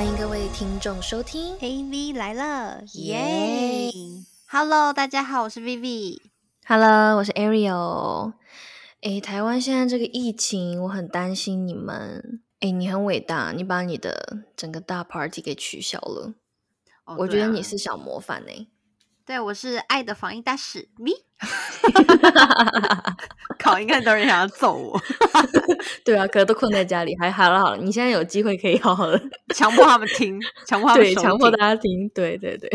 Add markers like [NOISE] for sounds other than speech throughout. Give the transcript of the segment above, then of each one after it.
欢迎各位听众收听 AV 来了，耶耶！Hello，大家好，我是 Vivi。，Hello，我是 Ariel。诶，台湾现在这个疫情，我很担心你们。诶，你很伟大，你把你的整个大 party 给取消了。哦我觉得你是小模范呢、对，我是爱的防疫大使咪。[LAUGHS] 考，应该很多人想要揍我，[LAUGHS] 对啊，可都困在家里，还好了好了，你现在有机会可以好好的，[LAUGHS] 强迫他们听，强迫他们对，强迫大家听，对对对，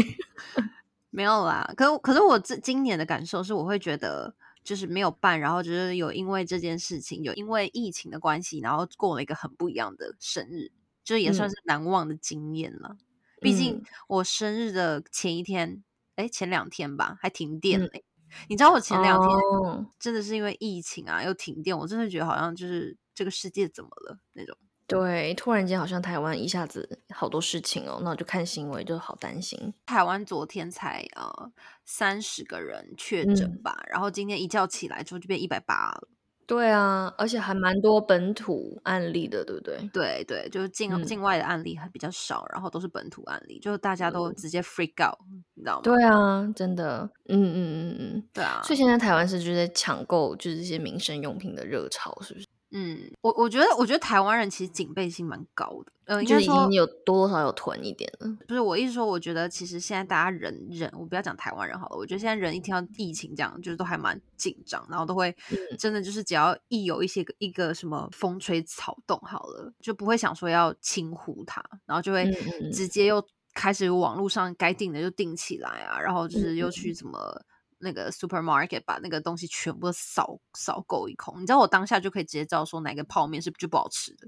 没有啦，可可是我这今年的感受是，我会觉得就是没有办，然后就是有因为这件事情，有因为疫情的关系，然后过了一个很不一样的生日，就也算嗯是难忘的经验了。毕竟嗯我生日的前一天，哎，前两天吧，还停电嗯嘞。你知道我前两天哦真的是因为疫情啊，又停电，我真的觉得好像就是这个世界怎么了那种。对，突然间好像台湾一下子好多事情哦，那我就看新闻就好担心。台湾昨天才呃三十个人确诊嗯吧，然后今天一觉起来之后就变一百八了。对啊，而且还蛮多本土案例的，对不对？对对，就是境、嗯境外的案例还比较少，然后都是本土案例，就是大家都直接 freak out，你知道吗？对啊，真的，嗯嗯嗯嗯。对啊，所以现在台湾是就是在抢购就是这些民生用品的热潮，是不是？嗯，我我觉得我觉得台湾人其实警备心蛮高的，呃，就是已经有多多少少有囤一点了。不是我意思说，我觉得其实现在大家人人，我不要讲台湾人好了，我觉得现在人一听到疫情这样，就是都还蛮紧张，然后都会嗯真的就是只要一有一些个一个什么风吹草动好了，就不会想说要轻忽它，然后就会直接又开始网络上该定的就定起来啊，然后就是嗯又去怎么。那个 supermarket 把那个东西全部都扫扫够一空，你知道我当下就可以直接知道说哪个泡面是就不好吃的，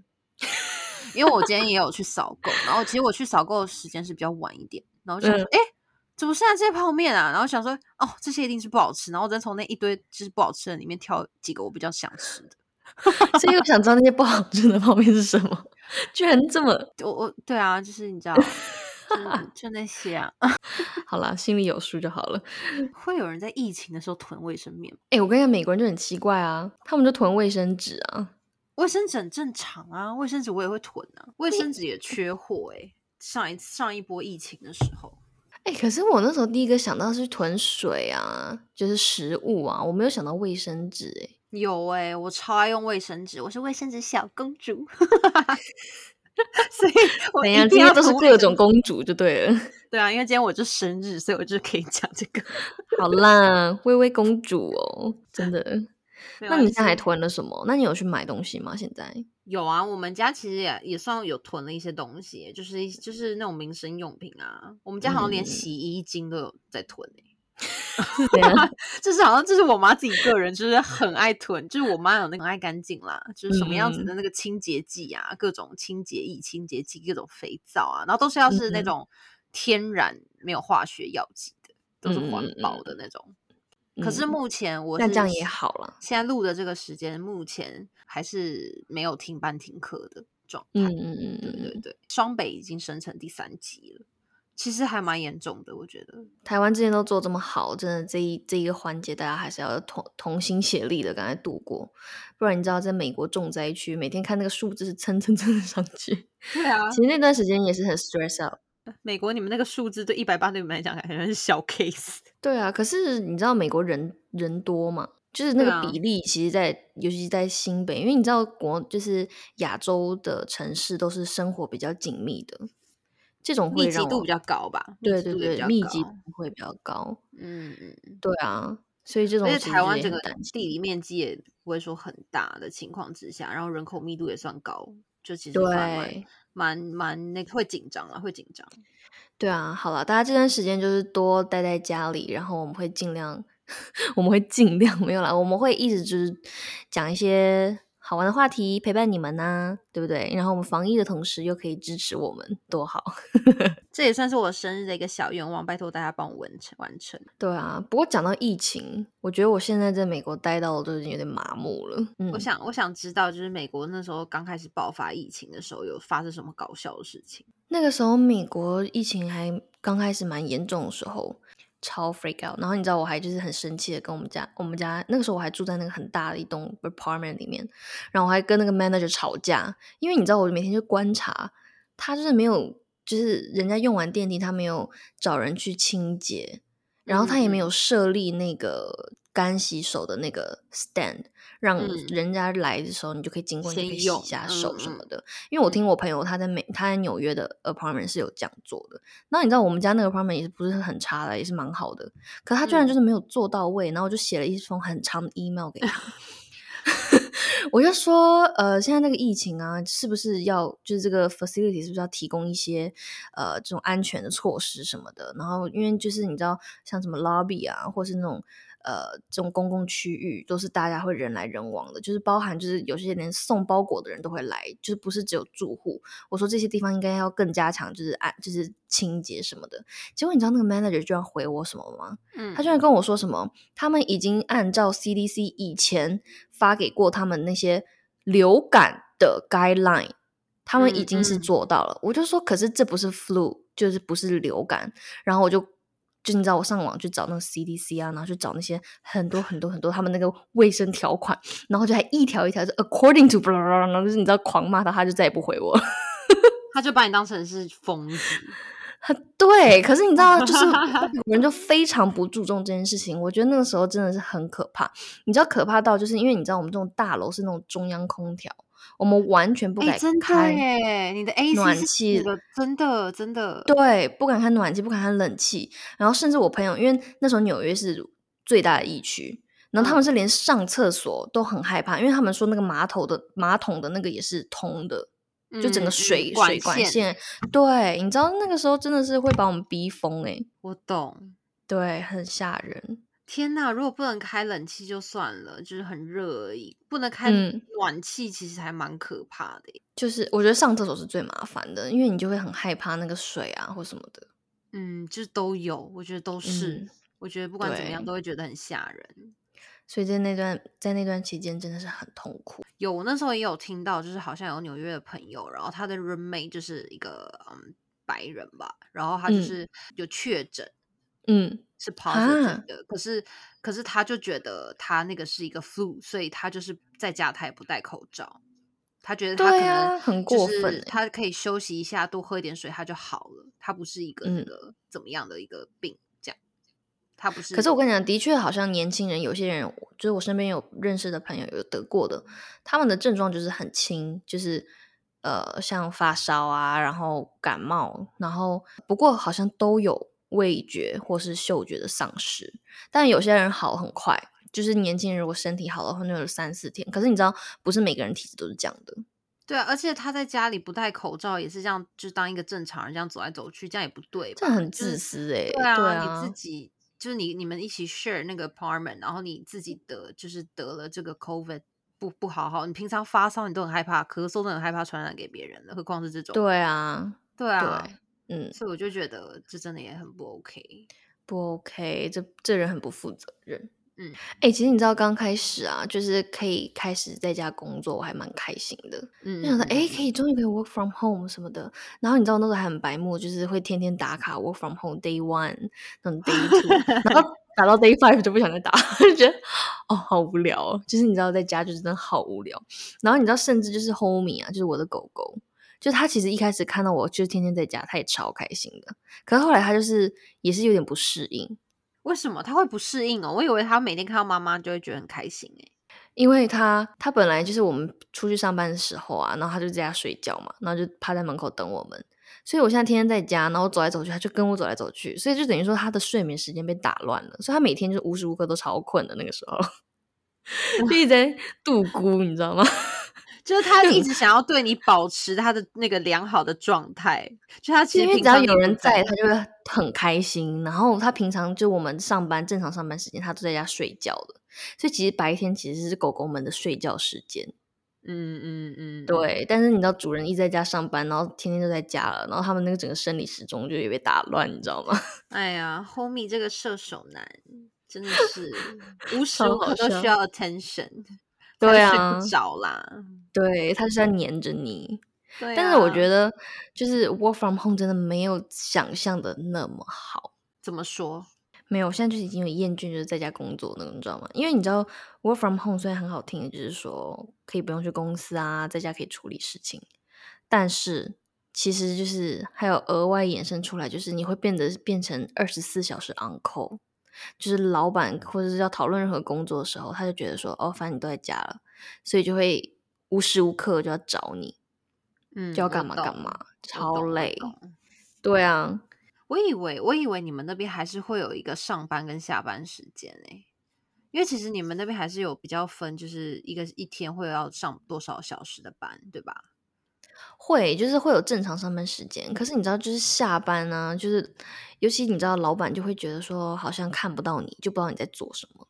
因为我今天也有去扫 [LAUGHS] 购，然后其实我去扫购的时间是比较晚一点，然后就想说，哎、怎么现在这些泡面啊？然后想说，哦，这些一定是不好吃，然后我再从那一堆就是不好吃的里面挑几个我比较想吃的。[LAUGHS] 所以我想知道那些不好吃的泡面是什么，居然这么我我对啊，就是你知道，[LAUGHS] 就就那些啊，[LAUGHS] 好啦，心里有数就好了。会有人在疫情的时候囤卫生棉吗，哎、我跟你讲，美国人就很奇怪啊，他们就囤卫生纸啊。卫生纸很正常啊，卫生纸我也会囤啊，卫生纸也 [LAUGHS] 缺货哎、上一上一波疫情的时候。哎、可是我那时候第一个想到是囤水啊，就是食物啊，我没有想到卫生纸、欸。有哎、我超爱用卫生纸，我是卫生纸小公主，[LAUGHS] [LAUGHS] 所以 [LAUGHS] 我怎样？一定要今天都是各种公主就对了。[LAUGHS] 对啊，因为今天我就生日，所以我就可以讲这个。好啦，微微公主哦，真的。那你现在还囤了什么？那你有去买东西吗？现在？有啊，我们家其实也也算有囤了一些东西，就是一就是那种民生用品啊。我们家好像连嗯洗衣精都有在囤欸是怎样？[LAUGHS] 就是好像这是我妈自己个人，就是很爱囤，就是我妈有那个很爱干净啦，就是什么样子嗯的那个清洁剂啊，各种清洁液、清洁剂，各种肥皂啊，然后都是要是那嗯种天然没有化学药剂的，都是环保的那种。可是嗯目前我是那这样也好了。现在录的这个时间，目前还是没有停班停课的状态。嗯嗯嗯对嗯嗯。对对，双北已经生成第三级了，其实还蛮严重的，我觉得。台湾之前都做这么好，真的这一这一个环节，大家还是要同同心协力的赶快度过，不然你知道，在美国重灾区，每天看那个数字是蹭蹭蹭上去，[LAUGHS] 对啊其实那段时间也是很 stress out。[LAUGHS] 美国你们那个数字对一百八对你们来讲感觉是小 case。[LAUGHS] 对啊，可是你知道美国人人多嘛？就是那个比例，其实在，尤其是在新北，因为你知道国就是亚洲的城市都是生活比较紧密的，这种会密集度比较高吧？对对对，密集度会比较高。嗯嗯嗯。对啊，所以这种台湾整个地理面积也不会说很大的情况之下，然后人口密度也算高，就其实算蛮对蛮蛮那个会紧张了，会紧张。对啊，好了，大家这段时间就是多待在家里，然后我们会尽量，[LAUGHS] 我们会尽量没有啦，我们会一直就是讲一些好玩的话题陪伴你们呐、对不对？然后我们防疫的同时又可以支持我们，多好。[LAUGHS] 这也算是我生日的一个小愿望，拜托大家帮我完成完成。对啊，不过讲到疫情，我觉得我现在在美国待到都已经有点麻木了。嗯我，想我想知道，就是美国那时候刚开始爆发疫情的时候，有发生什么搞笑的事情？那个时候美国疫情还刚开始蛮严重的时候，超 freak out。然后你知道，我还就是很生气的跟我们家，我们家那个时候我还住在那个很大的一栋 apartment 里面，然后我还跟那个 manager 吵架，因为你知道我每天就观察他就是没有就是人家用完电梯，他没有找人去清洁，然后他也没有设立那个干洗手的那个 stand，让人家来的时候你就可以经过，你可以洗一下手什么的。因为我听我朋友他在美他在纽约的 apartment 是有这样做的。那你知道我们家那个 apartment 也是不是很差的，也是蛮好的。可他居然就是没有做到位，然后我就写了一封很长的 email 给他。[LAUGHS] 我就说，呃，现在那个疫情啊，是不是要就是这个 facility 是不是要提供一些呃这种安全的措施什么的？然后因为就是你知道，像什么 lobby 啊，或是那种。呃，这种公共区域都是大家会人来人往的，就是包含就是有些连送包裹的人都会来，就是不是只有住户。我说这些地方应该要更加强，就是按就是清洁什么的。结果你知道那个 manager 居然回我什么吗？嗯，他居然跟我说什么，他们已经按照 CDC 以前发给过他们那些流感的 guideline，他们已经是做到了。我就说，可是这不是 flu，就是不是流感。然后我就。就你知道，我上网去找那个 CDC 啊，然后去找那些很多很多很多他们那个卫生条款，然后就还一条一条是 according to，然后就是你知道狂骂他，他就再也不回我，[LAUGHS] 他就把你当成是疯子。[LAUGHS] 对，可是你知道，就是 [LAUGHS] 人就非常不注重这件事情。我觉得那个时候真的是很可怕。你知道可怕到就是因为你知道我们这种大楼是那种中央空调。我们完全不敢开，你的 AC 暖气真的真的对，不敢开暖气，不敢开冷气。然后甚至我朋友，因为那时候纽约是最大的疫区，然后他们是连上厕所都很害怕，因为他们说那个马桶的马桶的那个也是通的，就整个水水管线。对，你知道那个时候真的是会把我们逼疯哎，我懂，对，很吓人。天呐！如果不能开冷气就算了，就是很热而已。不能开暖气，其实还蛮可怕的。就是我觉得上厕所是最麻烦的，因为你就会很害怕那个水啊或什么的。嗯，就是都有，我觉得都是。我觉得不管怎么样，都会觉得很吓人。所以在那段在那段期间真的是很痛苦。有，我那时候也有听到，就是好像有纽约的朋友，然后他的 roommate 就是一个嗯白人吧，然后他就是有确诊。嗯，是 positive 的，可是可是他就觉得他那个是一个 flu，所以他就是在家他也不戴口罩，他觉得他可能很过分，他可以休息一下，多喝一点水，他就好了。他不是一个那个怎么样的一个病，这样他不是。可是我跟你讲，的确好像年轻人有些人，就是我身边有认识的朋友有得过的，他们的症状就是很轻，就是呃像发烧啊，然后感冒，然后不过好像都有。味觉或是嗅觉的丧失，但有些人好很快，就是年轻人如果身体好的话能有三四天。可是你知道，不是每个人体质都是这样的。对啊，而且他在家里不戴口罩，也是这样，就当一个正常人这样走来走去，这样也不对。这很自私哎。对啊，你自己就是你你们一起 share 那个 apartment，然后你自己得就是得了这个 covid，不不好好，你平常发烧你都很害怕，咳嗽都很害怕传染给别人的，何况是这种。对啊，对啊。嗯，所以我就觉得这真的也很不 OK，不 OK，这这人很不负责任。嗯，哎，其实你知道刚开始啊，就是可以开始在家工作，我还蛮开心的。嗯，就想说，哎，可以终于可以 work from home 什么的。然后你知道那时候还很白目，就是会天天打卡 work from home day one，那种 day two，[LAUGHS] 然后打到 day five 就不想再打，就觉得哦好无聊。就是你知道在家就真的好无聊。然后你知道甚至就是 homie 啊，就是我的狗狗。就他其实一开始看到我就天天在家，他也超开心的。可是后来他就是也是有点不适应。为什么他会不适应哦？我以为他每天看到妈妈就会觉得很开心诶。因为他他本来就是我们出去上班的时候啊，然后他就在家睡觉嘛，然后就趴在门口等我们。所以我现在天天在家，然后走来走去，他就跟我走来走去，所以就等于说他的睡眠时间被打乱了。所以他每天就无时无刻都超困的那个时候，[LAUGHS] 就一直在度孤，你知道吗？就是他一直 [LAUGHS] 想要对你保持他的那个良好的状态，就他其实只要有人在，他就会很开心。然后他平常就我们上班正常上班时间，他都在家睡觉的，所以其实白天其实是狗狗们的睡觉时间。嗯嗯嗯，对。但是你知道，主人一直在家上班，然后天天都在家了，然后他们那个整个生理时钟就也被打乱，你知道吗？[LAUGHS] 哎呀，Homie 这个射手男真的是无时无刻都需要 attention。对啊，睡不着啦。对，他是在黏着你。对，但是我觉得就是 work from home 真的没有想象的那么好。怎么说？没有，我现在就已经有厌倦，就是在家工作那种，你知道吗？因为你知道 work from home 虽然很好听，就是说可以不用去公司啊，在家可以处理事情，但是其实就是还有额外衍生出来，就是你会变得变成二十四小时 on call，就是老板或者是要讨论任何工作的时候，他就觉得说，哦，反正你都在家了，所以就会无时无刻就要找你，嗯，就要干嘛干嘛，超累。对啊，我以为我以为你们那边还是会有一个上班跟下班时间诶、因为其实你们那边还是有比较分，就是一个一天会要上多少小时的班，对吧？会就是会有正常上班时间，可是你知道，就是下班呢、就是尤其你知道，老板就会觉得说，好像看不到你，就不知道你在做什么，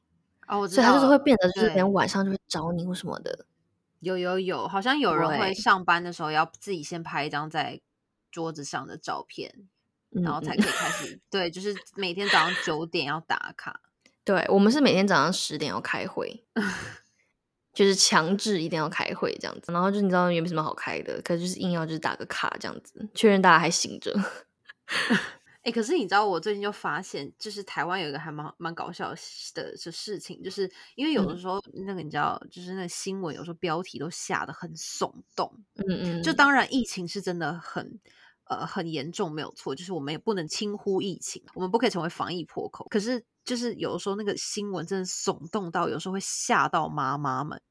哦，我知所以他就是会变得就是对连晚上就会找你或什么的。有有有，好像有人会上班的时候要自己先拍一张在桌子上的照片，嗯然后才嗯可以开始。对，就是每天早上九点要打卡。对，我们是每天早上十点要开会，[LAUGHS] 就是强制一定要开会这样子。然后就你知道也没什么好开的，可是就是硬要就是打个卡这样子，确认大家还醒着。[LAUGHS] 哎、可是你知道，我最近就发现，就是台湾有一个还蛮蛮搞笑的的事情，就是因为有的嗯时候、那个你知道，就是那个新闻有时候标题都下的很耸动，嗯嗯，就当然疫情是真的很呃很严重，没有错，就是我们也不能轻忽疫情，我们不可以成为防疫破口。可是就是有的时候那个新闻真的耸动到，有时候会吓到妈妈们。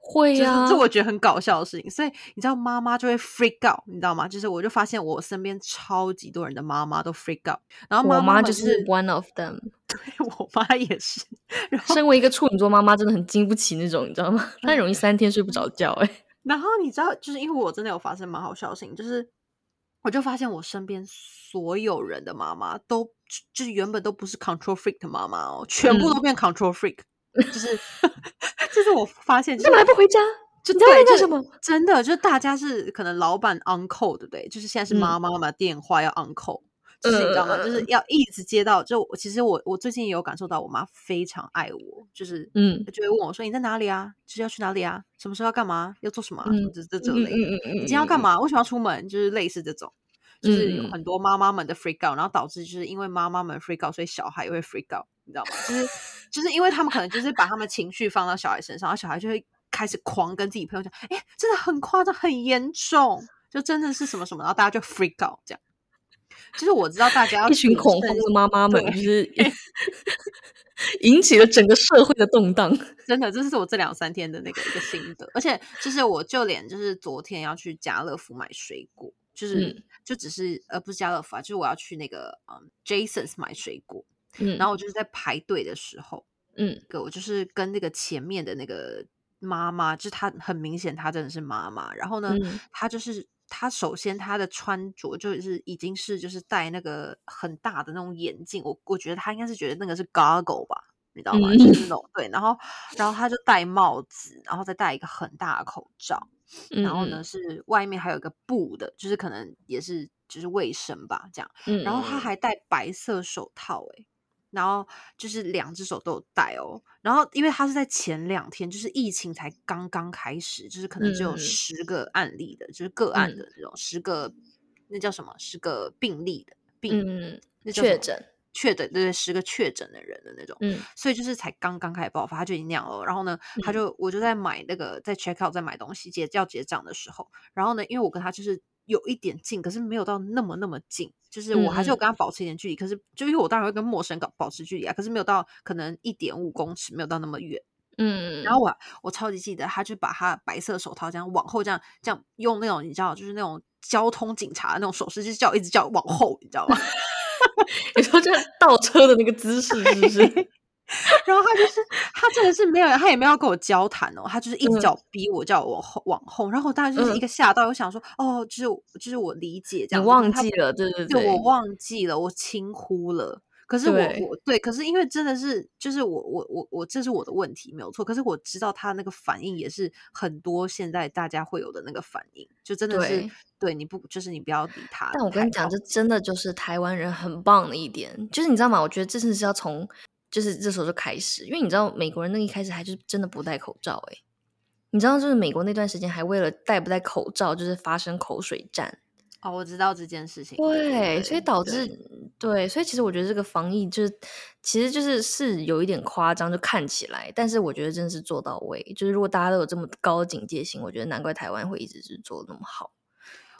会呀、这我觉得很搞笑的事情，所以你知道妈妈就会 freak out，你知道吗？就是我就发现我身边超级多人的妈妈都 freak out，然后我妈妈就是 one of them [LAUGHS] 对。我妈也是，然后身为一个处女座妈妈，真的很经不起那种，你知道吗？她很容易三天睡不着觉、欸。哎，然后你知道，就是因为我真的有发生蛮好笑的事情，就是我就发现我身边所有人的妈妈都就是原本都不是 control freak 的妈妈哦，全部都变 control freak，[LAUGHS] 就是就是我发现、就是，干嘛还不回家？就你在干什么？真的，就是大家是可能老板 uncle 对不对？就是现在是嗯妈妈嘛，电话要 on call，就是你知道吗？就是嗯要一直接到。就我其实我我最近也有感受到，我妈非常爱我，就是嗯就会问我说你在哪里啊？就是要去哪里啊？什么时候要干嘛？要做什么、这这这嗯类的。嗯嗯嗯，你今天要干嘛？为什么要出门？就是类似这种，就是有很多妈妈们的 freak out，然后导致就是因为妈妈们 freak out，所以小孩也会 freak out，你知道吗？就是就是因为他们可能就是把他们情绪放到小孩身上，然后小孩就会开始狂跟自己朋友讲，哎、真的很夸张，很严重，就真的是什么什么，然后大家就 freak out 这样。就是我知道大家要一群恐慌的妈妈们，就是 [LAUGHS] 引起了整个社会的动荡。真的，这是我这两三天的那个一个心得，而且就是我就连就是昨天要去家乐福买水果，就是、嗯。就只是呃不是家乐福啊，就是我要去那个嗯 Jasons 买水果，嗯，然后我就是在排队的时候，嗯。个我就是跟那个前面的那个妈妈，就是她很明显她真的是妈妈，然后呢，嗯。她就是她首先他的穿着就是已经是就是戴那个很大的那种眼镜，我我觉得他应该是觉得那个是 goggle 吧。你知道吗？嗯就是那种对，然后，然后他就戴帽子，然后再戴一个很大的口罩，嗯，然后呢是外面还有一个布的，就是可能也是就是卫生吧这样，然后他还戴白色手套、欸，然后就是两只手都有戴哦。然后因为他是在前两天，就是疫情才刚刚开始，就是可能只有嗯十个案例的，就是个案嗯的那种十个，那叫什么？十个病例的病，嗯确诊，确诊对对，十个确诊的人的那种。嗯所以就是才刚刚开始爆发，他就已经那样了。然后呢，他就我就在买那个在 check out 在买东西结要结账的时候，然后呢，因为我跟他就是有一点近，可是没有到那么那么近，就是我还是有跟他保持一点距离。可是就因为我当然会跟陌生人搞保持距离啊，可是没有到可能一点五公尺，没有到那么远。嗯，然后我我超级记得，他就把他白色手套这样往后这样这样用那种你知道就是那种交通警察那种手势，就是叫一直叫往后，你知道吗？[LAUGHS] 你说这倒车的那个姿势是不是？然后他就是他真的是没有，他也没有跟我交谈哦，他就是一直嗯。叫我逼我叫我往后往后，然后我当然就是一嗯。个吓到，我想说哦，就是就是我理解这样你，忘记了，对对对我忘记了，我轻忽了。可是我对。我对，可是因为真的是就是我我我我这是我的问题没有错，可是我知道他那个反应也是很多现在大家会有的那个反应，就真的是对。对你不就是你不要理他。但我跟你讲，这真的就是台湾人很棒的一点，就是你知道吗？我觉得这次是要从就是这时候就开始，因为你知道美国人那一开始还就是真的不戴口罩、欸，你知道就是美国那段时间还为了戴不戴口罩就是发生口水战，哦，我知道这件事情，对，所以导致对，所以其实我觉得这个防疫就是其实就是是有一点夸张，就看起来，但是我觉得真的是做到位，就是如果大家都有这么高的警戒心，我觉得难怪台湾会一直是做的那么好。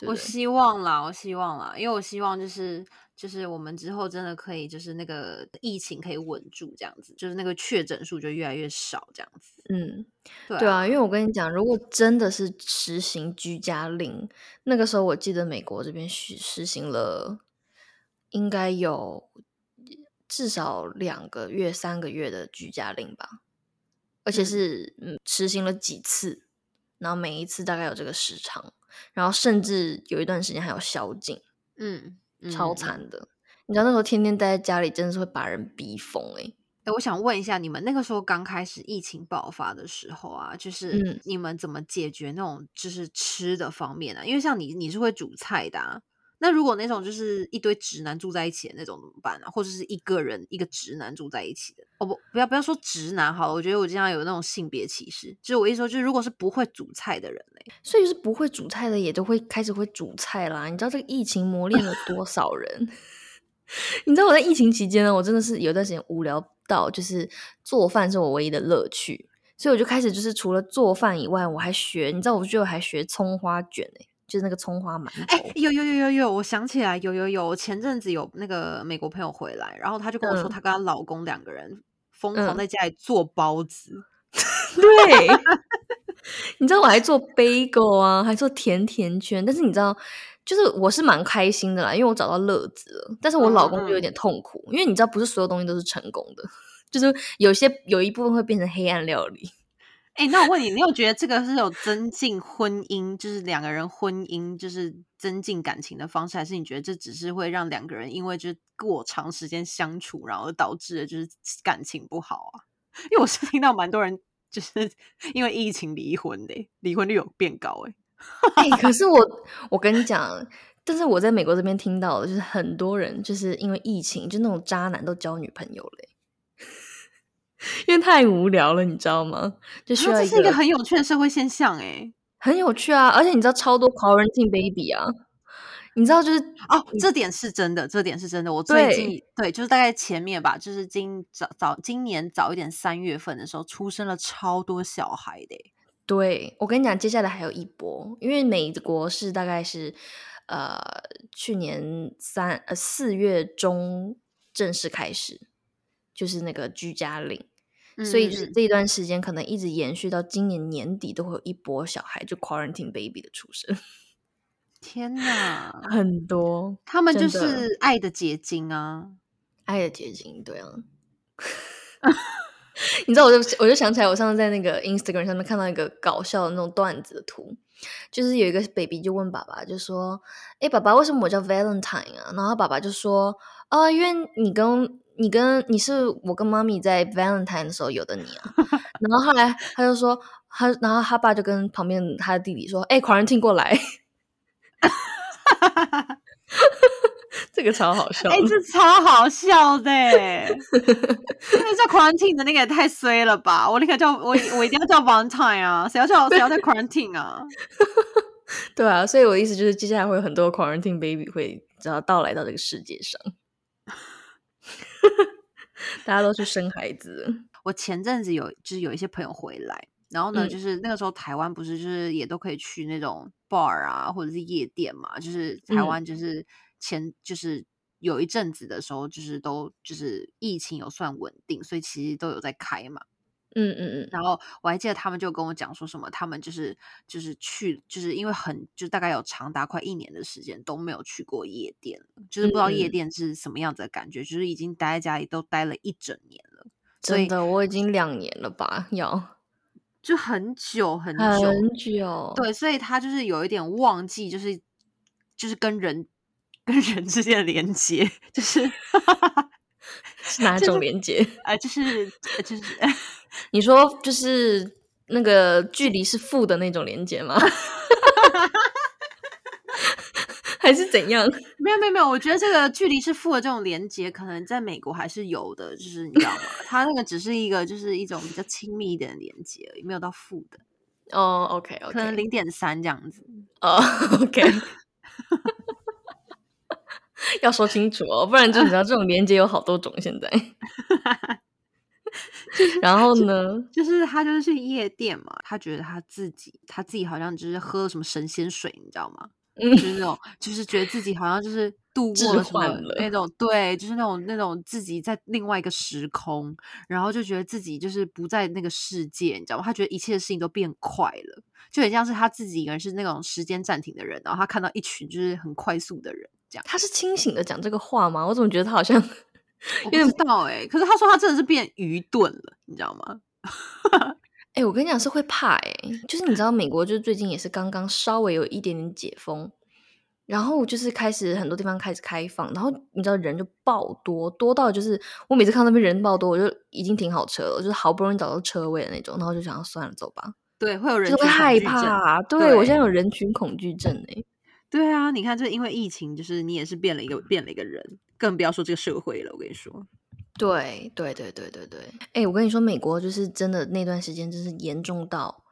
我希望啦，我希望啦，因为我希望就是就是我们之后真的可以就是那个疫情可以稳住这样子，就是那个确诊数就越来越少这样子。嗯，对对啊，因为我跟你讲，如果真的是实行居家令，那个时候我记得美国这边实实行了，应该有至少两个月、三个月的居家令吧，而且是嗯实行了几次，然后每一次大概有这个时长。然后甚至有一段时间还有宵禁，嗯，超惨的。你知道那时候天天待在家里，真的是会把人逼疯哎。哎，我想问一下，你们那个时候刚开始疫情爆发的时候啊，就是你们怎么解决那种就是吃的方面啊？因为像你，你是会煮菜的。那如果那种就是一堆直男住在一起的那种怎么办呢？或者是一个人一个直男住在一起的？哦不，不要不要说直男好了，我觉得我经常有那种性别歧视。就是我意思说，就是如果是不会煮菜的人嘞，所以是不会煮菜的也都会开始会煮菜啦。你知道这个疫情磨练了多少人？[LAUGHS] 你知道我在疫情期间呢，我真的是有段时间无聊到，就是做饭是我唯一的乐趣，所以我就开始就是除了做饭以外，我还学，你知道，我就还学葱花卷哎。就是那个葱花馒头，哎，有有有有有，我想起来，有有有，前阵子有那个美国朋友回来，然后他就跟我说，她跟她老公两个人疯狂在家里做包子，[LAUGHS] 对，[LAUGHS] 你知道我还做 bagel 啊，还做甜甜圈，但是你知道，就是我是蛮开心的啦，因为我找到乐子了，但是我老公就有点痛苦，因为你知道，不是所有东西都是成功的，[LAUGHS] 就是有些有一部分会变成黑暗料理。哎，那我问你，你有觉得这个是有增进婚姻，就是两个人婚姻就是增进感情的方式，还是你觉得这只是会让两个人因为就是过长时间相处，然后导致的就是感情不好啊？[LAUGHS] 因为我是听到蛮多人就是 [LAUGHS] 因为疫情离婚的，离婚率有变高哎。[LAUGHS] 哎，可是我我跟你讲，但是我在美国这边听到的就是很多人就是因为疫情，就那种渣男都交女朋友嘞。因为太无聊了，你知道吗？就需要这是一个很有趣的社会现象，哎，很有趣啊！而且你知道超多 quarantine baby 啊，你知道就是哦，这点是真的，这点是真的。我最近对，就是大概前面吧，就是今早早今年早一点三月份的时候，出生了超多小孩的。对我跟你讲，接下来还有一波，因为美国是大概是呃去年三呃四月中正式开始。就是那个居家令，所以就是这一段时间可能一直延续到今年年底，都会有一波小孩就 quarantine baby 的出生。[LAUGHS] 天哪，很多，他们就是爱的结晶啊，爱的结晶，对啊。[LAUGHS] 你知道，我就我就想起来，我上次在那个 Instagram 上面看到一个搞笑的那种段子的图，就是有一个 baby 就问爸爸，就说：“哎，爸爸，为什么我叫 Valentine 啊？”然后爸爸就说：“啊，因为你跟……”你跟你是我跟妈咪在 Valentine 的时候有的你啊，然后后来他就说他，然后他爸就跟旁边他的弟弟说：“哎，Quarantine 过来。[LAUGHS] ”这个超好笑，哎，[LAUGHS] 这超好笑的，[LAUGHS] 那叫 Quarantine 的那个也太衰了吧！我立刻叫我我一定要叫 Valentine 啊，谁要叫谁要叫 Quarantine 啊？对啊，所以我的意思就是，接下来会有很多 Quarantine baby 会只要到来到这个世界上。[LAUGHS] 大家都去生孩子。我前阵子有就是有一些朋友回来，然后呢，就是那个时候台湾不是就是也都可以去那种 bar 啊，或者是夜店嘛。就是台湾就是前就是有一阵子的时候，就是都就是疫情有算稳定，所以其实都有在开嘛。嗯嗯嗯，然后我还记得他们就跟我讲说什么，他们就是就是去，就是因为很就大概有长达快一年的时间都没有去过夜店了，就是不知道夜店是什么样子的感觉，就是已经待在家里都待了一整年了。真的，我已经两年了吧？要就很久很久很久。对，所以他就是有一点忘记，就是就是跟人跟人之间的连接，就是 [LAUGHS] 是哪种连接？啊，就是就是。[LAUGHS] 你说就是那个距离是负的那种连接吗？[LAUGHS] 还是怎样？没有没有没有，我觉得这个距离是负的这种连接，可能在美国还是有的，就是你知道吗？它那个只是一个，就是一种比较亲密一点的连接，没有到负的。哦，OK OK，可能零点三这样子。哦，OK，[LAUGHS] 要说清楚哦，不然就你知道这种连接有好多种，现在。[LAUGHS] 然后呢？就是他就是去夜店嘛，他觉得他自己他自己好像就是喝了什么神仙水，你知道吗？就是那种，就是觉得自己好像就是度过了什么那种，对，就是那种那种自己在另外一个时空，然后就觉得自己就是不在那个世界，你知道吗？他觉得一切的事情都变快了，就很像是他自己一个人是那种时间暂停的人，然后他看到一群就是很快速的人，他是清醒的讲这个话吗？我怎么觉得他好像 [LAUGHS] 我不知道哎、可是他说他真的是变愚钝了，你知道吗？[LAUGHS] 哎、我跟你讲是会怕哎、就是你知道美国就是最近也是刚刚稍微有一点点解封，然后就是开始很多地方开始开放，然后你知道人就爆多，多到就是我每次看到那边人爆多，我就已经停好车了，就是好不容易找到车位的那种，然后就想算了走吧，对，会有人害怕。对对我现在有人群恐惧症哎、对啊，你看，就是因为疫情，就是你也是变了一个变了一个人，更不要说这个社会了。我跟你说，对对对对对对，哎、我跟你说，美国就是真的那段时间，真是严重到，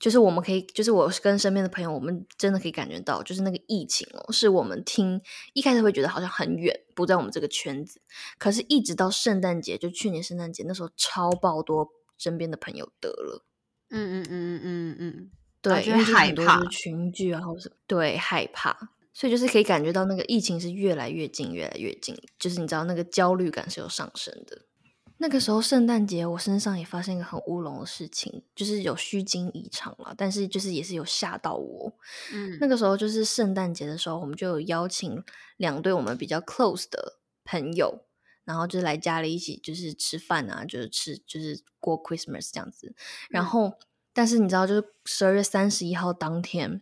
就是我们可以，就是我跟身边的朋友，我们真的可以感觉到，就是那个疫情哦，是我们听一开始会觉得好像很远，不在我们这个圈子，可是一直到圣诞节，就去年圣诞节那时候超爆多身边的朋友得了。嗯嗯嗯嗯嗯嗯，对，因为就是害怕群聚啊，或者对，害怕，所以就是可以感觉到那个疫情是越来越近，越来越近，就是你知道那个焦虑感是有上升的。那个时候圣诞节，我身上也发生一个很乌龙的事情，就是有虚惊一场了，但是就是也是有吓到我。嗯那个时候就是圣诞节的时候，我们就有邀请两对我们比较 close 的朋友，然后就是来家里一起就是吃饭啊，就是吃就是过 Christmas 这样子。然嗯后，但是你知道，就是十二月三十一号当天，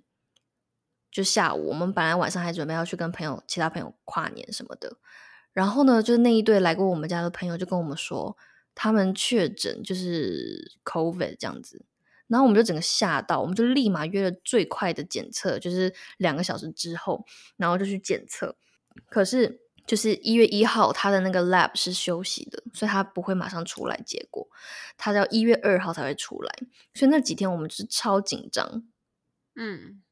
就下午，我们本来晚上还准备要去跟朋友、其他朋友跨年什么的。然后呢，就是那一对来过我们家的朋友就跟我们说，他们确诊就是 COVID 这样子。然后我们就整个吓到，我们就立马约了最快的检测，就是两个小时之后，然后就去检测。可是就是一月一号，他的那个 lab 是休息的，所以他不会马上出来结果，他要一月二号才会出来。所以那几天我们就是超紧张，嗯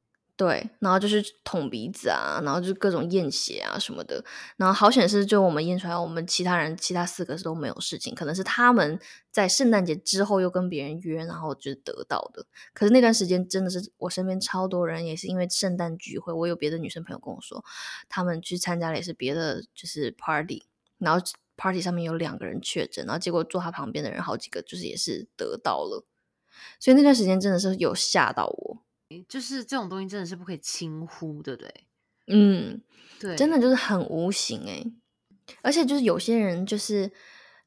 对，然后就是捅鼻子啊，然后就各种验血啊什么的。然后好险是，就我们验出来，我们其他人其他四个是都没有事情，可能是他们在圣诞节之后又跟别人约，然后就得到的。可是那段时间真的是我身边超多人，也是因为圣诞聚会，我有别的女生朋友跟我说，他们去参加了也是别的就是 party，然后 party 上面有两个人确诊，然后结果坐他旁边的人好几个就是也是得到了，所以那段时间真的是有吓到我。就是这种东西真的是不可以轻忽，对不对？嗯，对，真的就是很无形诶、而且就是有些人就是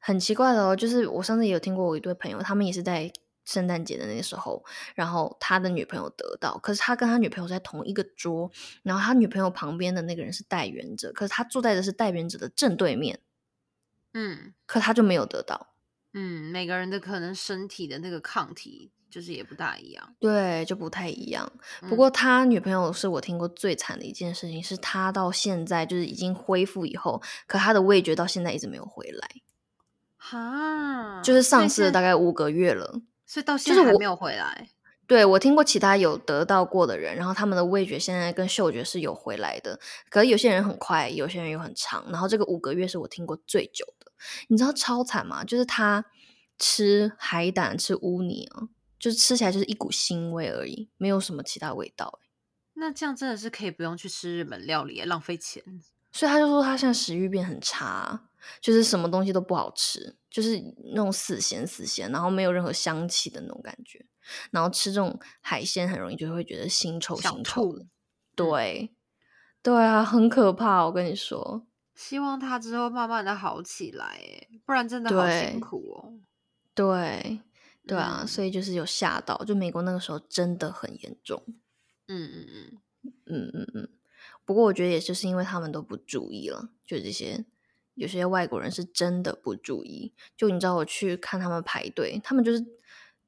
很奇怪的哦，就是我上次也有听过我一对朋友，他们也是在圣诞节的那个时候，然后他的女朋友得到，可是他跟他女朋友在同一个桌，然后他女朋友旁边的那个人是带源者，可是他坐在的是带源者的正对面，嗯可他就没有得到。嗯，每个人的可能身体的那个抗体就是也不大一样。对，就不太一样。不嗯过他女朋友是我听过最惨的一件事情，是他到现在就是已经恢复以后，可他的味觉到现在一直没有回来。哈，就是所以上市了大概五个月了。所以到现在还没有回来。对我听过其他有得到过的人，然后他们的味觉现在跟嗅觉是有回来的，可是有些人很快，有些人又很长。然后这个五个月是我听过最久的。你知道超惨吗？就是他吃海胆、吃污泥啊，就是吃起来就是一股腥味而已，没有什么其他味道。那这样真的是可以不用去吃日本料理，浪费钱。所以他就说他现在食欲变很差，就是什么东西都不好吃，就是那种死咸死咸，然后没有任何香气的那种感觉。然后吃这种海鲜很容易就会觉得腥臭想腥臭。对，对啊，很可怕。我跟你说，希望他之后慢慢的好起来，哎，不然真的好辛苦哦。对，对啊，嗯所以就是有吓到，就美国那个时候真的很严重。嗯嗯嗯，嗯嗯嗯。不过我觉得也就是因为他们都不注意了，就这些有些外国人是真的不注意。就你知道我去看他们排队，他们就是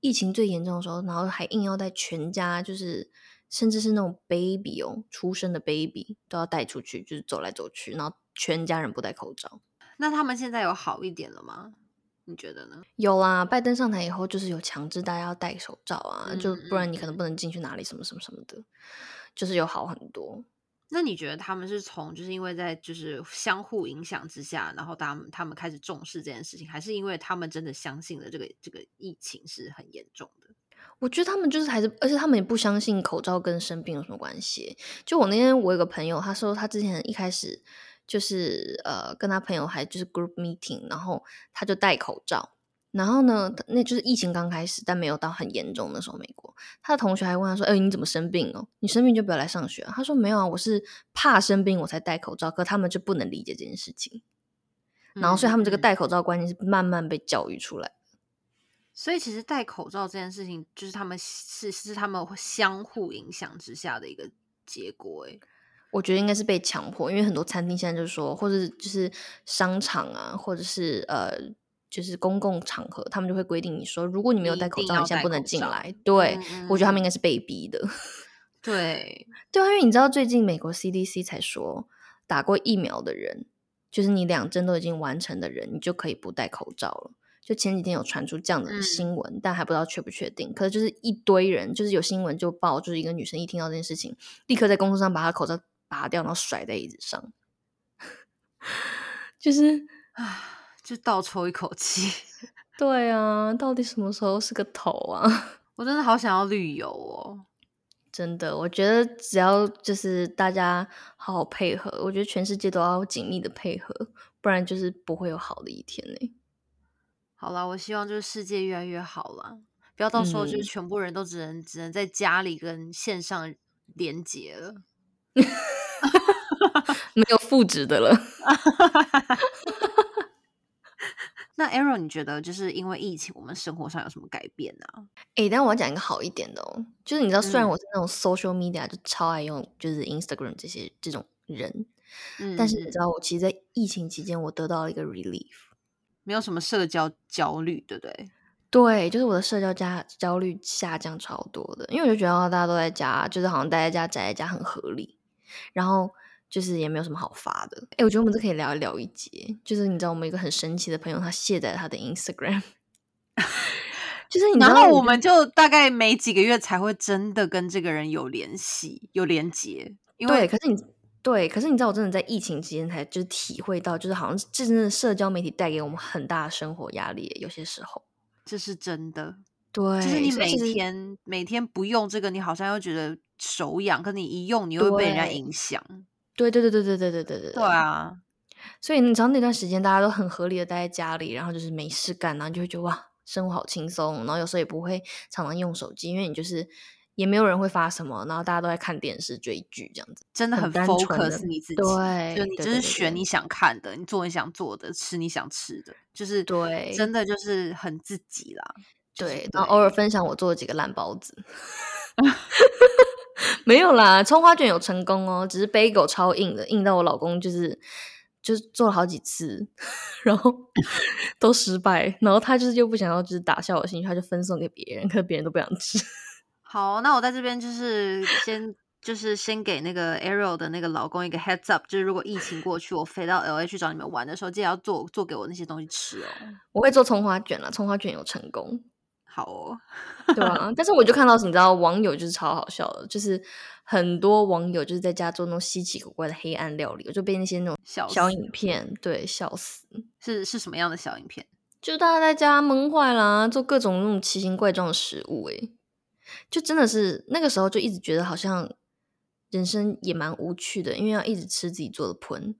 疫情最严重的时候，然后还硬要带全家，就是甚至是那种 baby 哦，出生的 baby 都要带出去，就是走来走去，然后全家人不戴口罩。那他们现在有好一点了吗？你觉得呢？有啦，拜登上台以后就是有强制大家要戴口罩啊，就嗯不然你可嗯能不能进去哪里什么什么什么的，就是有好很多。那你觉得他们是从就是因为在就是相互影响之下，然后他们他们开始重视这件事情，还是因为他们真的相信了这个这个疫情是很严重的？我觉得他们就是还是，而且他们也不相信口罩跟生病有什么关系。就我那天，我有个朋友，他说他之前一开始就是呃跟他朋友还就是 group meeting，然后他就戴口罩，然后呢，那就是疫情刚开始，但没有到很严重的时候，美国他的同学还问他说：“哎，你怎么生病哦？你生病就不要来上学。”他说：“没有啊，我是怕生病我才戴口罩。”可他们就不能理解这件事情，然后所以他们这个戴口罩观念是慢慢被教育出来。所以其实戴口罩这件事情，就是他们是是他们相互影响之下的一个结果。哎，我觉得应该是被强迫，因为很多餐厅现在就是说，或者就是商场啊，或者是呃，就是公共场合，他们就会规定你说，如果你没有戴口罩，你现在不能进来。对，我觉得他们应该是被逼的。[LAUGHS] 对，对啊，因为你知道最近美国 CDC 才说，打过疫苗的人，就是你两针都已经完成的人，你就可以不戴口罩了。就前几天有传出这样的新闻，但还不知道确不确定。可是就是一堆人，就是有新闻就报，就是一个女生一听到这件事情，立刻在公车上把她口罩拔掉，然后甩在椅子上，[LAUGHS] 就是啊，就倒抽一口气。[LAUGHS] 对啊，到底什么时候是个头啊？[LAUGHS] 我真的好想要旅游哦！真的，我觉得只要就是大家好好配合，我觉得全世界都要紧密的配合，不然就是不会有好的一天呢。好啦，我希望就是世界越来越好啦，不要到时候就是全部人都只能只能在家里跟线上连接了，[LAUGHS] 没有复制的了。[LAUGHS] 那 Arrow，你觉得就是因为疫情，我们生活上有什么改变呢？哎，但我要讲一个好一点的哦，就是你知道，虽然我是那种 social media 就超爱用，就是 Instagram 这些这种人，但是你知道，我其实，在疫情期间，我得到了一个 relief。没有什么社交焦虑，对不对？对，就是我的社交加焦虑下降超多的，因为我就觉得大家都在家，就是好像待在家宅在家很合理，然后就是也没有什么好发的。哎，我觉得我们这可以聊一聊一节，就是你知道我们一个很神奇的朋友，他卸载他的 Instagram，[LAUGHS] 就是你知道，我们就大概每几个月才会真的跟这个人有联系、有连接，因为可是你。对，可是你知道，我真的在疫情期间才就是体会到，就是好像这真的社交媒体带给我们很大的生活压力。有些时候，这是真的。对，就是你每天每天不用这个，你好像又觉得手痒；，可你一用，你会被人家影响。对对对对对对对对对。对啊，所以你知道那段时间大家都很合理的待在家里，然后就是没事干，然后就会觉得哇，生活好轻松。然后有时候也不会常常用手机，因为你就是。也没有人会发什么，然后大家都在看电视追剧这样子，真的很 focus 你自己，对，就你就是选你想看的，你做你想做的，吃你想吃的，就是对，真的就是很自己啦。对，然后偶尔分享我做的几个烂包子，[LAUGHS] [LAUGHS] 没有啦，葱花卷有成功哦，只是杯狗超硬的，硬到我老公就是就是做了好几次，[LAUGHS] 然后 [LAUGHS] 都失败，然后他就是又不想要就是打消我兴趣，他就分送给别人，可是别人都不想吃。好，那我在这边就是先就是先给那个 Ariel 的那个老公一个 heads up，就是如果疫情过去，我飞到 LA 去找你们玩的时候，记得要做做给我那些东西吃哦。我会做葱花卷了，葱花卷有成功。好哦，[LAUGHS] 对啊，但是我就看到你知道网友就是超好笑的，就是很多网友就是在家做那种稀奇古怪的黑暗料理，我就被那些那种小小影片对笑死。是是什么样的小影片？就大家在家闷坏啦，做各种那种奇形怪状的食物，哎。就真的是那个时候，就一直觉得好像人生也蛮无趣的，因为要一直吃自己做的盆。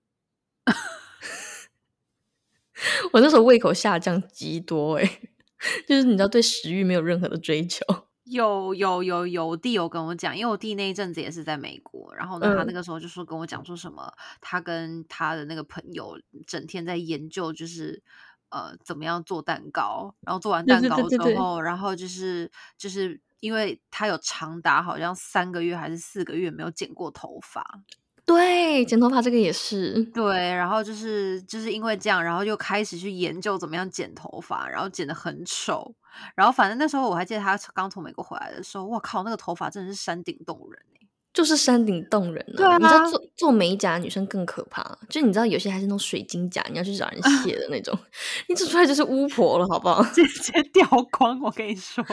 [LAUGHS] 我那时候胃口下降极多，哎，就是你知道，对食欲没有任何的追求。[LAUGHS] 有有有有，我弟有跟我讲，因为我弟那一阵子也是在美国，然后呢，他那个时候就说跟我讲说什么，他跟他的那个朋友整天在研究，就是呃怎么样做蛋糕，然后做完蛋糕之后，然后就是就是。因为他有长达好像三个月还是四个月没有剪过头发，对，剪头发这个也是对，然后就是就是因为这样，然后就开始去研究怎么样剪头发，然后剪得很丑，然后反正那时候我还记得他刚从美国回来的时候，我靠，那个头发真的是山顶洞人就是山顶洞人啊！你知道做做美甲女生更可怕，就你知道有些还是那种水晶甲，你要去找人卸的那种，[LAUGHS] 你做出来就是巫婆了，好不好？直接掉光，我跟你说。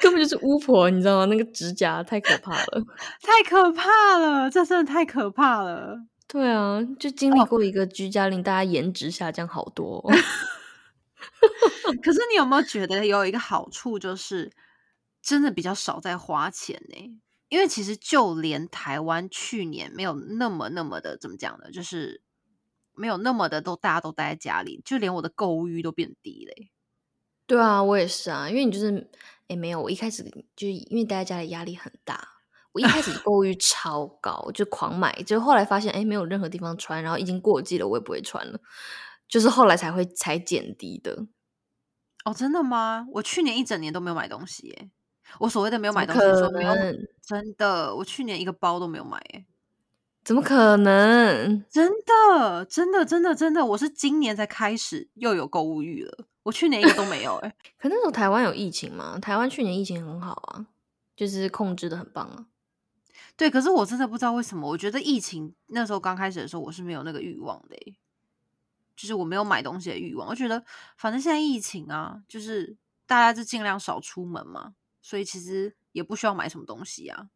根本就是巫婆，你知道吗？那个指甲太可怕了，[LAUGHS] 太可怕了，这真的太可怕了。对啊，就经历过一个居家令大家颜值下降好多。[LAUGHS] 可是你有没有觉得有一个好处，就是真的比较少在花钱呢、因为其实就连台湾去年没有那么那么的怎么讲呢，就是没有那么的都大家都待在家里，就连我的购物欲都变低嘞、对啊，我也是啊，因为你就是，哎，没有，我一开始就是因为待在家里压力很大，我一开始 [LAUGHS] 购物欲超高，就狂买，就后来发现，哎，没有任何地方穿，然后已经过季了，我也不会穿了，就是后来才会才减低的。哦，真的吗？我去年一整年都没有买东西耶、我所谓的没有买东西的时候，没有能？真的，我去年一个包都没有买耶、怎么可能？真的，真的，真的，真的，我是今年才开始又有购物欲了。我去年一个都没有哎、可那时候台湾有疫情嘛？台湾去年疫情很好啊，就是控制的很棒啊。对，可是我真的不知道为什么，我觉得疫情那时候刚开始的时候，我是没有那个欲望的欸、就是我没有买东西的欲望。我觉得反正现在疫情啊，就是大家就尽量少出门嘛，所以其实也不需要买什么东西啊，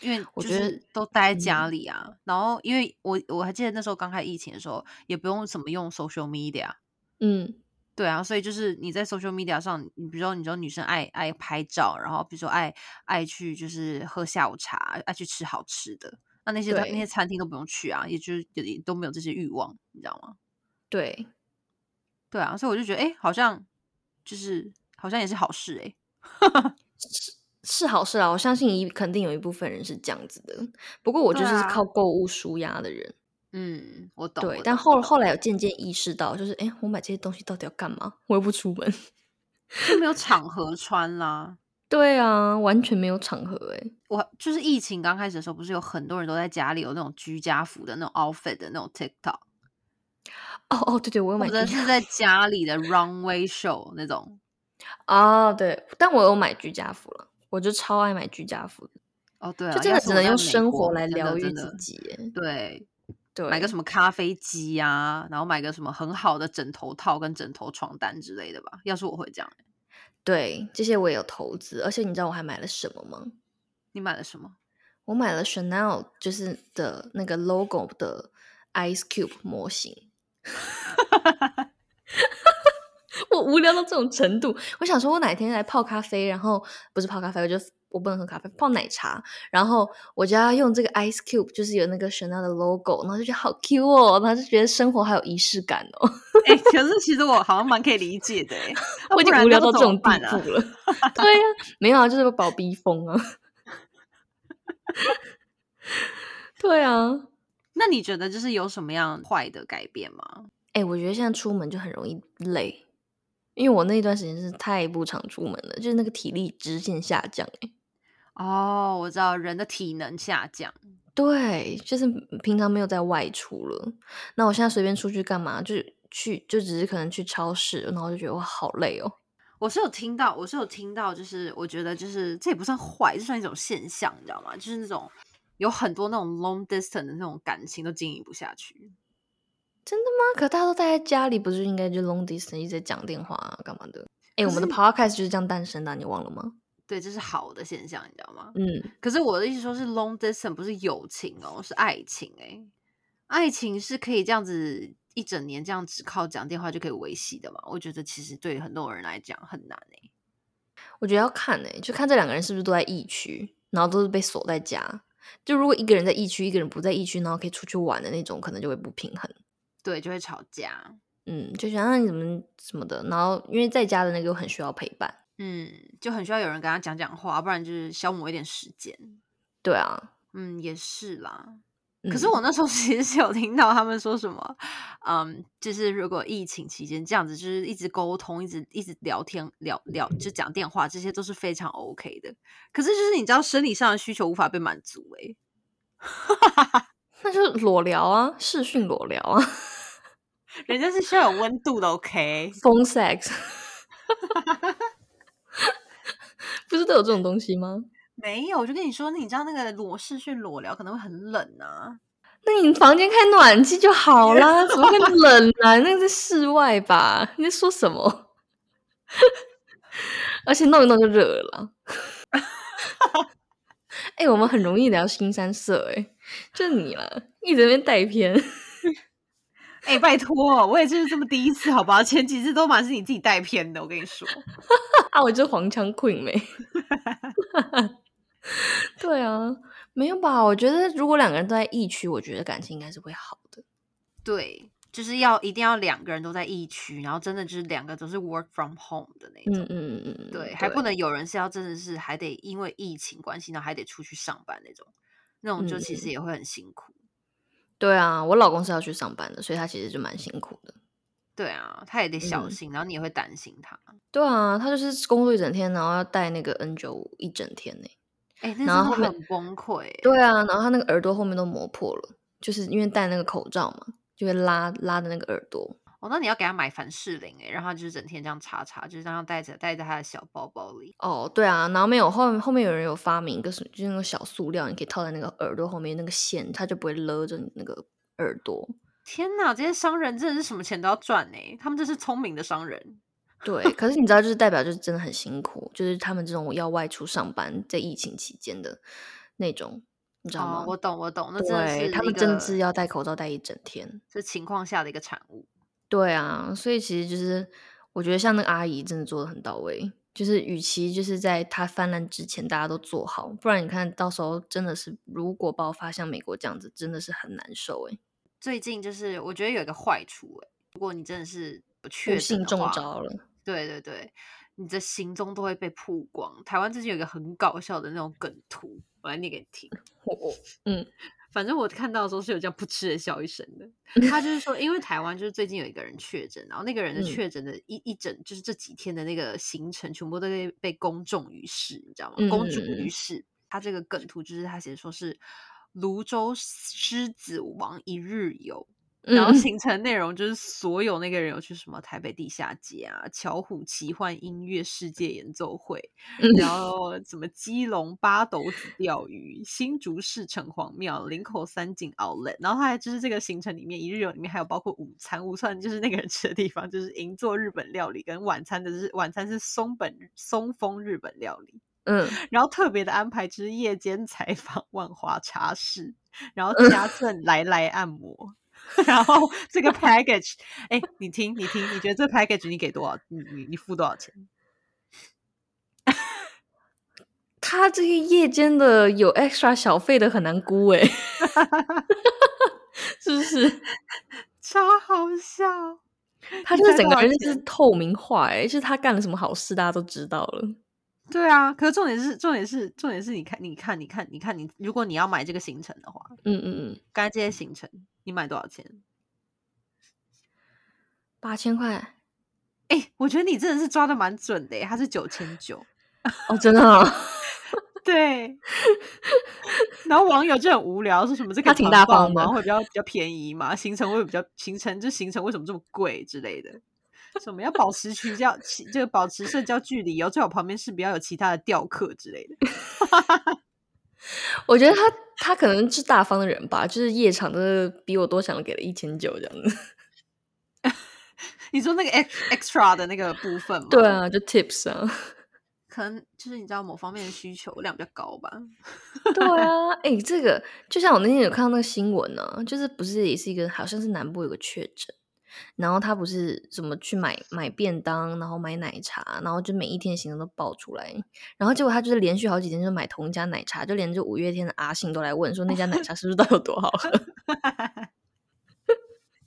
因为就我觉得是都待在家嗯里啊。然后因为我我还记得那时候刚开始疫情的时候，也不用怎么用 social media。嗯，对啊，所以就是你在 social media 上，你比如说你知道女生爱爱拍照，然后比如说爱爱去就是喝下午茶，爱去吃好吃的，那那些那些餐厅都不用去啊，也就是也也都没有这些欲望，你知道吗？对，对啊，所以我就觉得，哎，好像就是好像也是好事哎、[LAUGHS] 是是好事啊，我相信一肯定有一部分人是这样子的。不过我就是靠购物舒压的人，嗯，我懂。对。但后后来有渐渐意识到，就是哎，诶我买这些东西到底要干嘛？我又不出门。就没有 [LAUGHS] 场合穿啦。对啊，完全没有场合哎。我就是疫情刚开始的时候，不是有很多人都在家里有那种居家服的那种 outfit 的那种 TikTok，哦哦，对对，我有或买居者是在家里的 runway show 那种。啊，对，但我有买居家服了，我就超爱买居家服的，哦，对啊，就真的只能用生活来疗愈自己耶。对，对，买个什么咖啡机呀、然后买个什么很好的枕头套跟枕头床单之类的吧。要是我会这样欸、对，这些我也有投资，而且你知道我还买了什么吗？你买了什么？我买了 Chanel 就是的那个 logo 的 Ice Cube 模型。[LAUGHS] 我无聊到这种程度，我想说，我哪天来泡咖啡，然后不是泡咖啡，我就我不能喝咖啡，泡奶茶，然后我就要用这个 Ice Cube，就是有那个 Chanel 的 logo，然后就觉得好 Q 哦，然后就觉得生活还有仪式感哦。[LAUGHS] 哎、可是其实我好像蛮可以理解的、[LAUGHS] 欸，我已经无聊到这种地步了。[LAUGHS] 对呀、没有啊，就是把我逼疯啊。对啊，那你觉得就是有什么样坏的改变吗？哎、我觉得现在出门就很容易累，因为我那段时间是太不常出门了，就是那个体力直线下降、欸。哦，我知道人的体能下降。对，就是平常没有在外出了。那我现在随便出去干嘛？就是去，就只是可能去超市，然后就觉得哇，好累哦。我是有听到，我是有听到，就是我觉得就是这也不算坏，这算一种现象，你知道吗？就是那种有很多那种 long distance 的那种感情都经营不下去。真的吗？可大家都待在家里，不是应该就 long distance 一直在讲电话啊，干嘛的？哎、我们的 podcast 就是这样诞生的啊、你忘了吗？对，这是好的现象，你知道吗？嗯，可是我的意思说是 long distance 不是友情哦，是爱情哎、爱情是可以这样子一整年这样只靠讲电话就可以维系的嘛？我觉得其实对很多人来讲很难哎、我觉得要看诶、就看这两个人是不是都在疫区，然后都是被锁在家。就如果一个人在疫区，一个人不在疫区，然后可以出去玩的那种，可能就会不平衡。对，就会吵架。嗯，就想让你怎么什么的，然后因为在家的那个又很需要陪伴。嗯，就很需要有人跟他讲讲话，不然就是消磨一点时间。对啊，嗯，也是啦。嗯、可是我那时候 [LAUGHS] 其实是有听到他们说什么，嗯，就是如果疫情期间这样子，就是一直沟通，一直一直聊天聊聊，就讲电话，这些都是非常 OK 的。可是就是你知道，生理上的需求无法被满足、欸，[LAUGHS] 那就裸聊啊，视讯裸聊啊 [LAUGHS] 人家是需要有温度的，OK？，phone sex，不是都有这种东西吗？没有，我就跟你说，你知道那个裸视去裸聊可能会很冷啊。那你房间开暖气就好啦，怎么会冷啊？[LAUGHS] 那个在室外吧？你在说什么？[LAUGHS] 而且弄一弄就热了啦。[LAUGHS] 哎、我们很容易聊新三色、欸，哎，就你了，一直在那边带偏。哎、拜托，我也就是这么第一次，好不好？前几次都满是你自己带偏的，我跟你说。[LAUGHS] 啊，我就是黄腔 queen 没。[LAUGHS] 对啊，没有吧？我觉得如果两个人都在疫区，我觉得感情应该是会好的。对，就是要一定要两个人都在疫区，然后真的就是两个都是 work from home 的那种。嗯嗯嗯嗯，对，还不能有人是要真的是还得因为疫情关系，然后还得出去上班那种，那种就其实也会很辛苦。对啊，我老公是要去上班的，所以他其实就蛮辛苦的。对啊，他也得小嗯心，然后你也会担心他。对啊，他就是工作一整天，然后要戴那个 N 九五一整天呢。哎、那然后后面很崩溃欸。对啊，然后他那个耳朵后面都磨破了，就是因为戴那个口罩嘛，就会拉拉的那个耳朵。哦，那你要给他买凡士林哎，让他就是整天这样擦擦，就是这样带着带在他的小包包里。哦，对啊，然后没有后面后面有人有发明一个就是那个小塑料，你可以套在那个耳朵后面那个线，它就不会勒着你那个耳朵。天哪，这些商人真的是什么钱都要赚诶，他们真是聪明的商人。对，可是你知道，就是代表就是真的很辛苦，就是他们这种要外出上班，在疫情期间的那种，你知道吗？哦，我懂，我懂，那真的是他们真是要戴口罩戴一整天。这情况下的一个产物。对啊，所以其实就是我觉得像那个阿姨真的做的很到位，就是与其就是在它泛滥之前大家都做好，不然你看到时候真的是如果爆发像美国这样子，真的是很难受诶、最近就是我觉得有一个坏处哎，如果你真的是不确不诊幸中招了。对对对，你的行踪都会被曝光。台湾最近有一个很搞笑的那种梗图，我来念给你听。[LAUGHS] 我我嗯反正我看到的时候是有这样噗嗤的笑一声的。[LAUGHS] 他就是说，因为台湾就是最近有一个人确诊，然后那个人的嗯确诊的一一整就是这几天的那个行程，全部都被被公众于世，你知道吗？嗯公诸于世。他这个梗图就是他写说是泸州狮子王一日游。然后嗯。行程内容就是所有那个人有去什么台北地下街啊、巧虎奇幻音乐世界演奏会，嗯然。后什么基隆八斗子钓鱼、新竹市城隍庙、林口三井 Outlet，然后他还就是这个行程里面一日游里面还有包括午餐，午餐就是那个人吃的地方，就是银座日本料理，跟晚餐的是晚餐是松本松风日本料理，嗯，然后特别的安排就是夜间采访万华茶室，然后家政来来按摩。然后 [LAUGHS] 这个 package，哎，你听，你听，你觉得这 package 你给多少？你你你付多少钱？[LAUGHS] 他这个夜间的有 extra 小费的很难估诶，[LAUGHS] 是不是？超好笑！他就是整个人就是透明化诶，就是他干了什么好事，大家都知道了。对啊，可是重点是，重点是，重点是，你看，你看，你看，你看，你如果你要买这个行程的话，嗯嗯嗯，刚才这些行程，你买多少钱？八千块哎，我觉得你真的是抓的蛮准的耶，它是九千九。哦，真的啊，[LAUGHS] 对，然后网友就很无聊，说什么这个他挺大方的吗？会比较比较便宜嘛？行程会比较行程就行程为什么这么贵之类的？什么要保持区交其这个保持社交距离哦，最好旁边是不要有其他的钓客之类的。我觉得他他可能是大方的人吧，就是夜场的比我多想了给了一千九这样子。[LAUGHS] 你说那个 ex extra 的那个部分吗？对，啊，就 tips 啊。[LAUGHS] 可能就是你知道某方面的需求量比较高吧。[LAUGHS] 对啊，哎、这个就像我那天有看到那个新闻呢、就是不是也是一个好像是南部有个确诊，然后他不是怎么去买买便当，然后买奶茶，然后就每一天行程都爆出来，然后结果他就是连续好几天就买同一家奶茶，就连这五月天的阿信都来问说那家奶茶是不是到底有多好喝？[LAUGHS]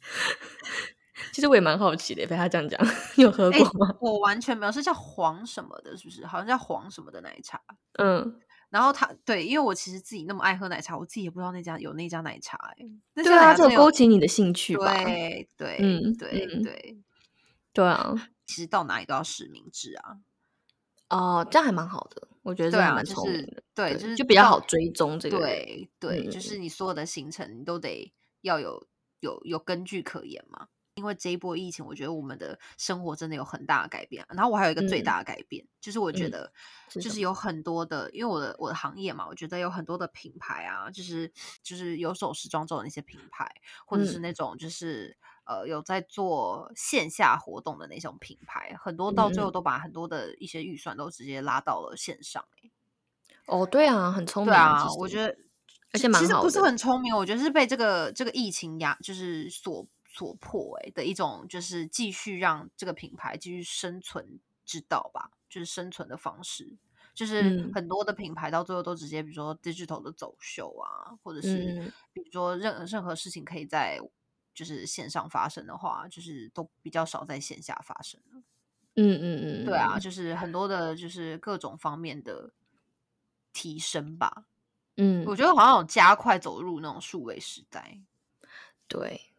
[LAUGHS] 其实我也蛮好奇的，被他这样讲，你有喝哎过吗？我完全没有，是叫黄什么的，是不是？好像叫黄什么的奶茶。嗯，然后他对，因为我其实自己那么爱喝奶茶，我自己也不知道那家有那家奶茶、欸。那对啊，这有家奶茶真的勾起你的兴趣吧？对对嗯对嗯对，对啊，其实到哪里都要实名制啊。哦，这样还蛮好的，我觉得蛮就是聪明的。对，就是就比较好追踪这个人。对对，就嗯是你所有的行程你都得要有有有根据可言嘛。因为这一波疫情，我觉得我们的生活真的有很大的改变。然后我还有一个最嗯大的改变，就是我觉嗯得就是有很多的，因为我的我的行业嘛，我觉得有很多的品牌啊，就是就是有首饰装周的那些品牌，或者是嗯那种就是。呃，有在做线下活动的那种品牌，很多到最后都把很多的一些预算都直接拉到了线上、欸。哦，对啊，很聪明对啊我觉得而且其实不是很聪明，我觉得是被这个这个疫情压，就是所所迫哎的一种，就是继续让这个品牌继续生存之道吧，就是生存的方式。就是嗯很多的品牌到最后都直接，比如说 digital 的走秀啊，或者是嗯比如说任任何事情可以在就是线上发生的话，就是都比较少在线下发生了。嗯嗯嗯，对啊，就是很多的，就是各种方面的提升吧。嗯，我觉得好像有加快走入那种数位时代。对。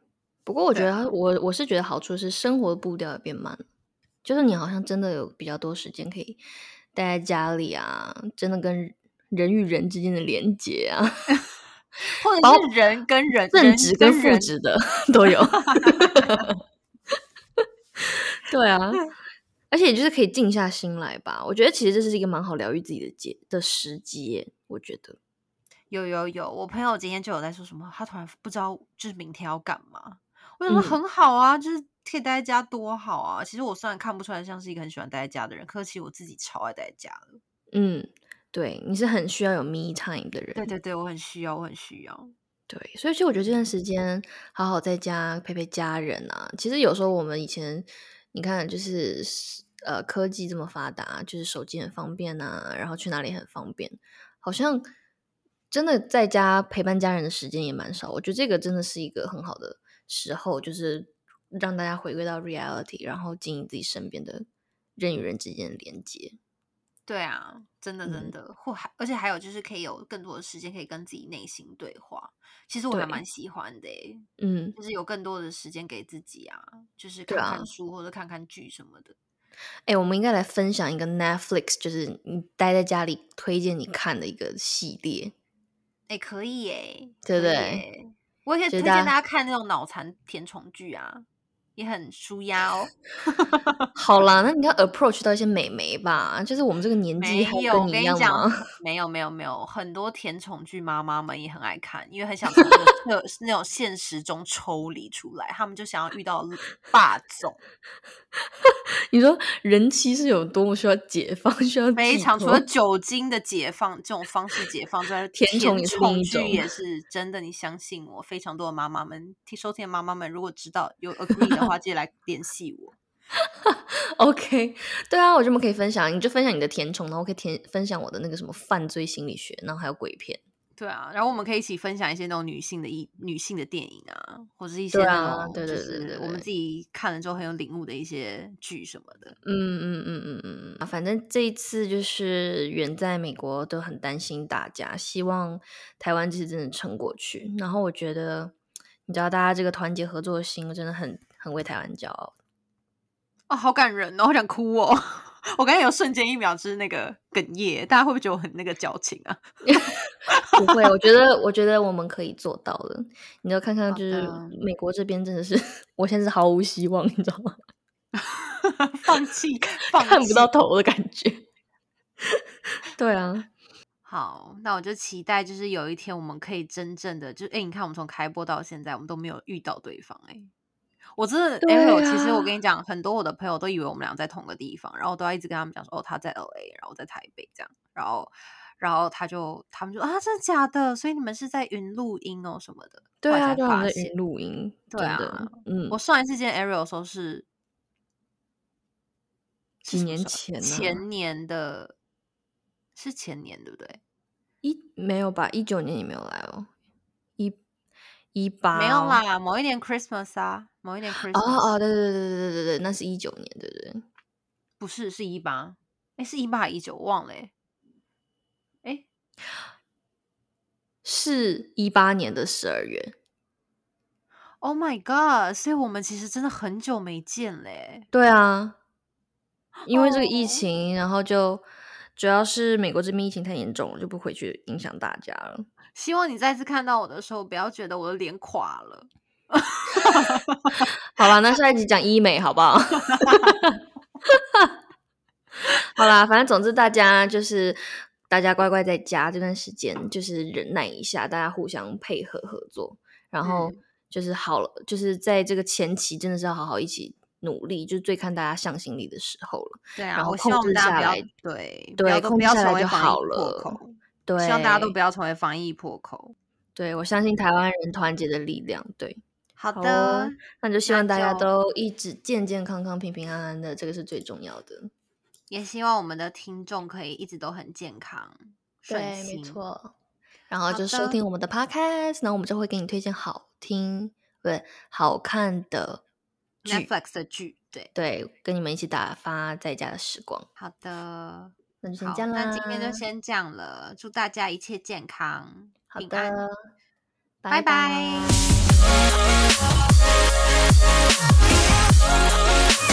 不过我觉得我我是觉得好处是生活步调也变慢了，就是你好像真的有比较多时间可以待在家里啊，真的跟人与人之间的连接啊，[LAUGHS] 或者是人跟人、正人职跟副人职的 [LAUGHS] 都有。[LAUGHS] 对啊，而且就是可以静下心来吧。我觉得其实这是一个蛮好疗愈自己的节的时机。我觉得，有有有，我朋友今天就有在说什么，他突然不知道就是明天要干嘛。我想说嗯很好啊，就是可以待在家多好啊。其实我虽然看不出来像是一个很喜欢待在家的人，可是其实我自己超爱待在家的。嗯，对，你是很需要有 me time 的人。对对对，我很需要，我很需要。对，所以其实我觉得这段时间好好在家陪陪家人啊，其实有时候我们以前你看就是呃科技这么发达，就是手机很方便啊，然后去哪里很方便，好像真的在家陪伴家人的时间也蛮少。我觉得这个真的是一个很好的时候，就是让大家回归到 reality，然后经营自己身边的人与人之间的连接。对啊，真的真嗯的，或还而且还有就是可以有更多的时间可以跟自己内心对话。其实我还对蛮喜欢的诶，嗯，就是有更多的时间给自己啊，就是看看书或者看看剧什么的。哎、我们应该来分享一个 Netflix，就是你待在家里推荐你看的一个系列。哎、可以耶，对不对？我也可以推荐大家看那种脑残甜宠剧啊，也很舒压哦。[LAUGHS] 好啦，那你要 approach 到一些美眉吧，就是我们这个年纪没有，还跟你一样吗？[LAUGHS] 没有没有没有，很多甜宠剧妈妈们也很爱看，因为很想从那个 [LAUGHS] 那种现实中抽离出来，他们就想要遇到霸总，你说人妻是有多么需要解放，需要非常除了酒精的解放这种方式解放之外，甜宠也是另一剧也是真的，你相信我，非常多的妈妈们听收听的妈妈们，如果知道有 agree 的话，记得来联系我。[LAUGHS] OK，对啊，我觉得我们可以分享，你就分享你的甜宠，然后我可以填分享我的那个什么犯罪心理学，然后还有鬼片。对啊，然后我们可以一起分享一些那种女性的一女性的电影啊，或者一些对那种啊对就是对对对对我们自己看了之后很有领悟的一些剧什么的。嗯嗯嗯嗯嗯嗯，反正这一次就是远在美国都很担心大家，希望台湾这次真的撑过去。然后我觉得，你知道大家这个团结合作的心，真的很很为台湾骄傲。哦，好感人哦，好想哭哦！[LAUGHS] 我刚才有瞬间一秒就是那个哽咽，大家会不会觉得我很那个矫情啊？[LAUGHS] 不会，我觉得，我觉得我们可以做到的。你要看看，就是美国这边真的是，我现在是毫无希望，你知道吗？[LAUGHS] 放弃，放看不到弃。头的感觉。对啊，好，那我就期待，就是有一天我们可以真正的，就哎，你看我们从开播到现在，我们都没有遇到对方哎。我真的对 Ariel，其实我啊跟你讲，很多我的朋友都以为我们俩在同个地方，然后我都要一直跟他们讲说，哦，他在 LA，然后我在台北这样，然后然后他就他们就啊，真的假的？所以你们是在云录音哦什么的？对啊，后来才对啊，在云录音，对啊，嗯我，上一次见 Ariel 的时候是几年前呢前年的，是前年对不对？一没有吧？一九年你没有来哦，一一八没有哦啦，某一年 Christmas 啊，某一年 Christmas 哦哦，对对对对对对对，那是一九年，对对对。不是是一八，哎，是一八还一九，忘了哎，哎，是一八年的十二月，Oh my god！所以我们其实真的很久没见嘞。对啊，因为这个疫哦情，然后就主要是美国这边疫情太严重了，就不回去影响大家了。希望你再次看到我的时候，不要觉得我的脸垮了。好吧，那下一集讲医美好不好？[LAUGHS] 好啦，反正总之大家就是大家乖乖在家这段时间，就是忍耐一下，大家互相配合合作，然后嗯就是好了，就是在这个前期真的是要好好一起努力，就是最看大家向心力的时候了。对啊，然后控制下来对，不对控制下来就好了口。对，希望大家都不要成为防疫破口。对我相信台湾人团结的力量。对，好好的哦，那就希望大家都一直健健康康、平平安安的，这个是最重要的。也希望我们的听众可以一直都很健康、顺对，没。错。然后就收听我们的 podcast，然后我们就会给你推荐好听，不对，好看的剧，Netflix 的剧，对，对，跟你们一起打发在家的时光。好的，那就先，这样啦。那今天就先这样了，祝大家一切健康、好平安，拜拜 [LAUGHS]